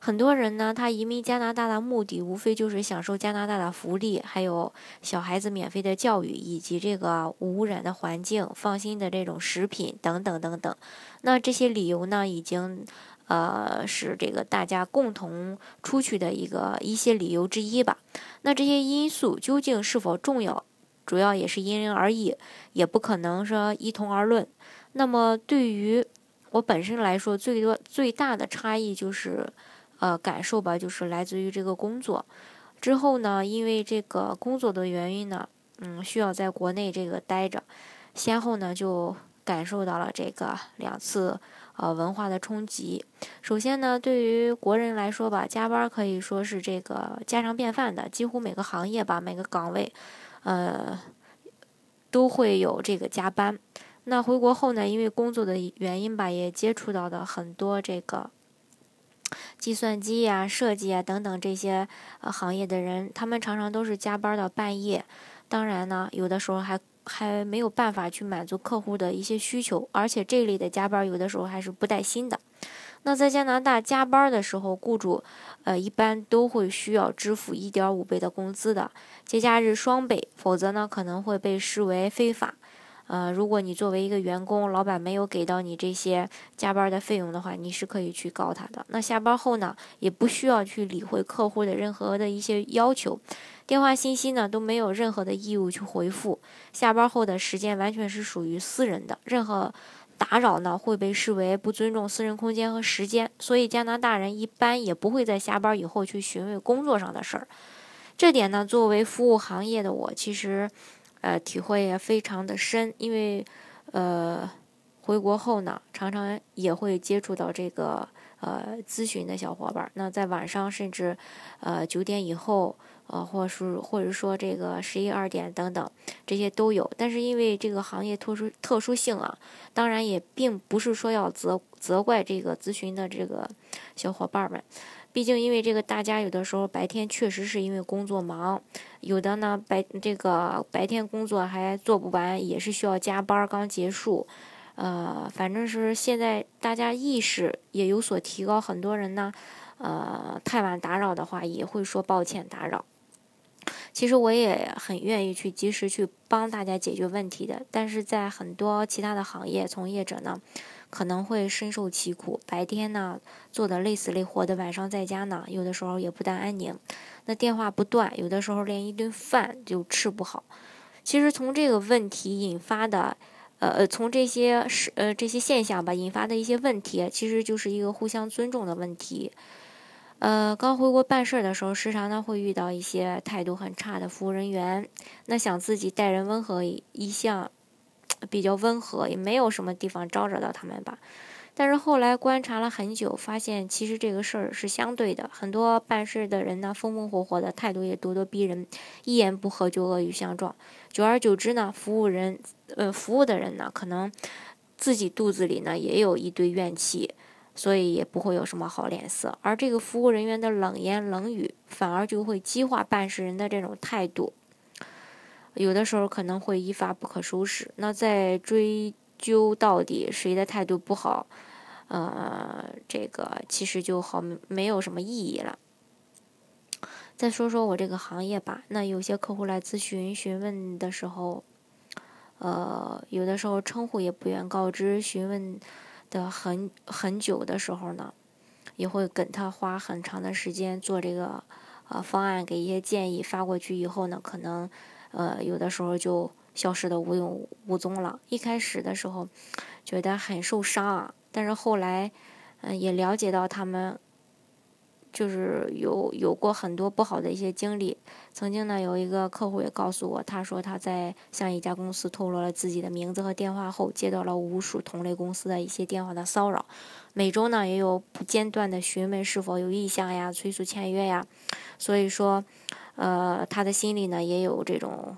很多人呢，他移民加拿大的目的无非就是享受加拿大的福利，还有小孩子免费的教育，以及这个无污染的环境、放心的这种食品等等等等。那这些理由呢，已经呃是这个大家共同出去的一个一些理由之一吧。那这些因素究竟是否重要，主要也是因人而异，也不可能说一同而论。那么对于我本身来说，最多最大的差异就是。呃，感受吧，就是来自于这个工作。之后呢，因为这个工作的原因呢，嗯，需要在国内这个待着，先后呢就感受到了这个两次呃文化的冲击。首先呢，对于国人来说吧，加班可以说是这个家常便饭的，几乎每个行业吧，每个岗位，呃，都会有这个加班。那回国后呢，因为工作的原因吧，也接触到的很多这个。计算机呀、设计啊等等这些呃行业的人，他们常常都是加班到半夜。当然呢，有的时候还还没有办法去满足客户的一些需求，而且这类的加班有的时候还是不带薪的。那在加拿大加班的时候，雇主呃一般都会需要支付一点五倍的工资的，节假日双倍，否则呢可能会被视为非法。呃，如果你作为一个员工，老板没有给到你这些加班的费用的话，你是可以去告他的。那下班后呢，也不需要去理会客户的任何的一些要求，电话信息呢都没有任何的义务去回复。下班后的时间完全是属于私人的，任何打扰呢会被视为不尊重私人空间和时间。所以加拿大人一般也不会在下班以后去询问工作上的事儿。这点呢，作为服务行业的我，其实。呃，体会也非常的深，因为，呃，回国后呢，常常也会接触到这个呃咨询的小伙伴。那在晚上甚至，呃九点以后，呃，或是或者说这个十一二点等等，这些都有。但是因为这个行业特殊特殊性啊，当然也并不是说要责责怪这个咨询的这个小伙伴们。毕竟，因为这个，大家有的时候白天确实是因为工作忙，有的呢白这个白天工作还做不完，也是需要加班刚结束。呃，反正是现在大家意识也有所提高，很多人呢，呃，太晚打扰的话也会说抱歉打扰。其实我也很愿意去及时去帮大家解决问题的，但是在很多其他的行业从业者呢。可能会深受其苦，白天呢做的累死累活的，晚上在家呢，有的时候也不大安宁，那电话不断，有的时候连一顿饭就吃不好。其实从这个问题引发的，呃，从这些是呃这些现象吧引发的一些问题，其实就是一个互相尊重的问题。呃，刚回国办事儿的时候，时常呢会遇到一些态度很差的服务人员，那想自己待人温和一向。比较温和，也没有什么地方招惹到他们吧。但是后来观察了很久，发现其实这个事儿是相对的。很多办事的人呢，风风火火的，态度也咄咄逼人，一言不合就恶语相撞。久而久之呢，服务人，呃，服务的人呢，可能自己肚子里呢也有一堆怨气，所以也不会有什么好脸色。而这个服务人员的冷言冷语，反而就会激化办事人的这种态度。有的时候可能会一发不可收拾，那再追究到底谁的态度不好，呃，这个其实就好没有什么意义了。再说说我这个行业吧，那有些客户来咨询询问的时候，呃，有的时候称呼也不愿告知，询问的很很久的时候呢，也会跟他花很长的时间做这个呃方案，给一些建议发过去以后呢，可能。呃，有的时候就消失的无影无踪了。一开始的时候，觉得很受伤啊，但是后来，嗯，也了解到他们就是有有过很多不好的一些经历。曾经呢，有一个客户也告诉我，他说他在向一家公司透露了自己的名字和电话后，接到了无数同类公司的一些电话的骚扰，每周呢也有不间断的询问是否有意向呀、催促签约呀，所以说。呃，他的心里呢也有这种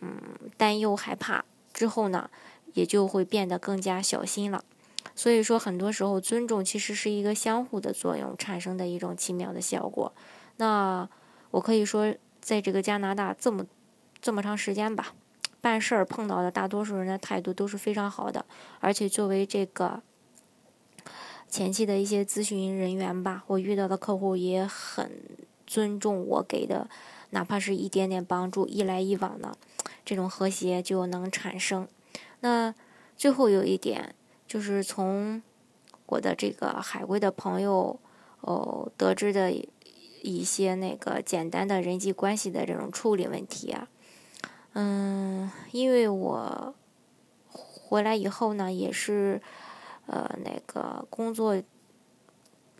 嗯担忧害怕之后呢，也就会变得更加小心了。所以说，很多时候尊重其实是一个相互的作用产生的一种奇妙的效果。那我可以说，在这个加拿大这么这么长时间吧，办事儿碰到的大多数人的态度都是非常好的，而且作为这个前期的一些咨询人员吧，我遇到的客户也很尊重我给的，哪怕是一点点帮助，一来一往的，这种和谐就能产生。那最后有一点。就是从我的这个海归的朋友哦得知的一些那个简单的人际关系的这种处理问题啊，嗯，因为我回来以后呢，也是呃那个工作，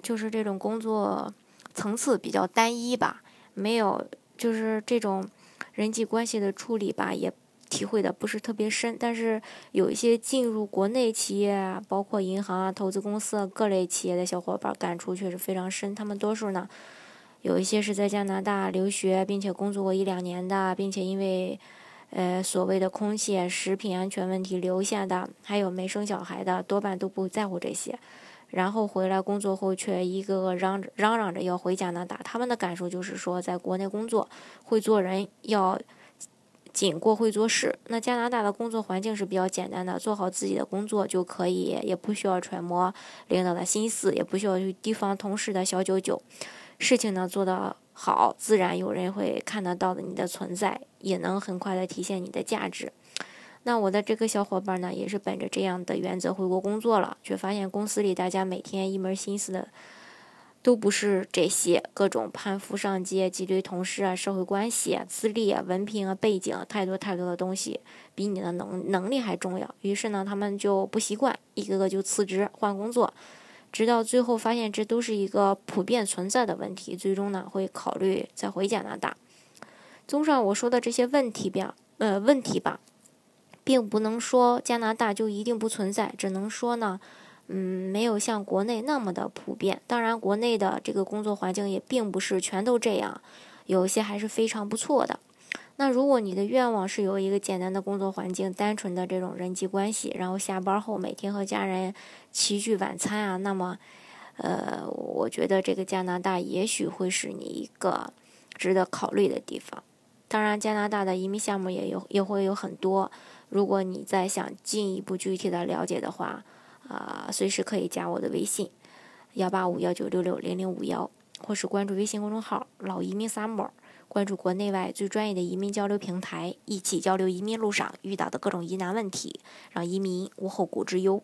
就是这种工作层次比较单一吧，没有就是这种人际关系的处理吧，也。体会的不是特别深，但是有一些进入国内企业啊，包括银行啊、投资公司啊各类企业的小伙伴，感触确实非常深。他们多数呢，有一些是在加拿大留学并且工作过一两年的，并且因为呃所谓的空气、食品安全问题留下的，还有没生小孩的，多半都不在乎这些。然后回来工作后，却一个个嚷嚷嚷着要回加拿大。他们的感受就是说，在国内工作会做人，要。仅过会做事，那加拿大的工作环境是比较简单的，做好自己的工作就可以，也不需要揣摩领导的心思，也不需要去提防同事的小九九。事情呢做得好，自然有人会看得到的你的存在，也能很快的体现你的价值。那我的这个小伙伴呢，也是本着这样的原则回国工作了，却发现公司里大家每天一门心思的。都不是这些各种攀附上阶、挤兑同事啊、社会关系啊、资历啊、文凭啊、背景啊太多太多的东西，比你的能能力还重要。于是呢，他们就不习惯，一个个就辞职换工作，直到最后发现这都是一个普遍存在的问题，最终呢会考虑再回加拿大。综上我说的这些问题吧，呃，问题吧，并不能说加拿大就一定不存在，只能说呢。嗯，没有像国内那么的普遍。当然，国内的这个工作环境也并不是全都这样，有些还是非常不错的。那如果你的愿望是有一个简单的工作环境、单纯的这种人际关系，然后下班后每天和家人齐聚晚餐啊，那么，呃，我觉得这个加拿大也许会是你一个值得考虑的地方。当然，加拿大的移民项目也有也会有很多。如果你再想进一步具体的了解的话，啊，随时可以加我的微信，幺八五幺九六六零零五幺，或是关注微信公众号“老移民 summer”，关注国内外最专业的移民交流平台，一起交流移民路上遇到的各种疑难问题，让移民无后顾之忧。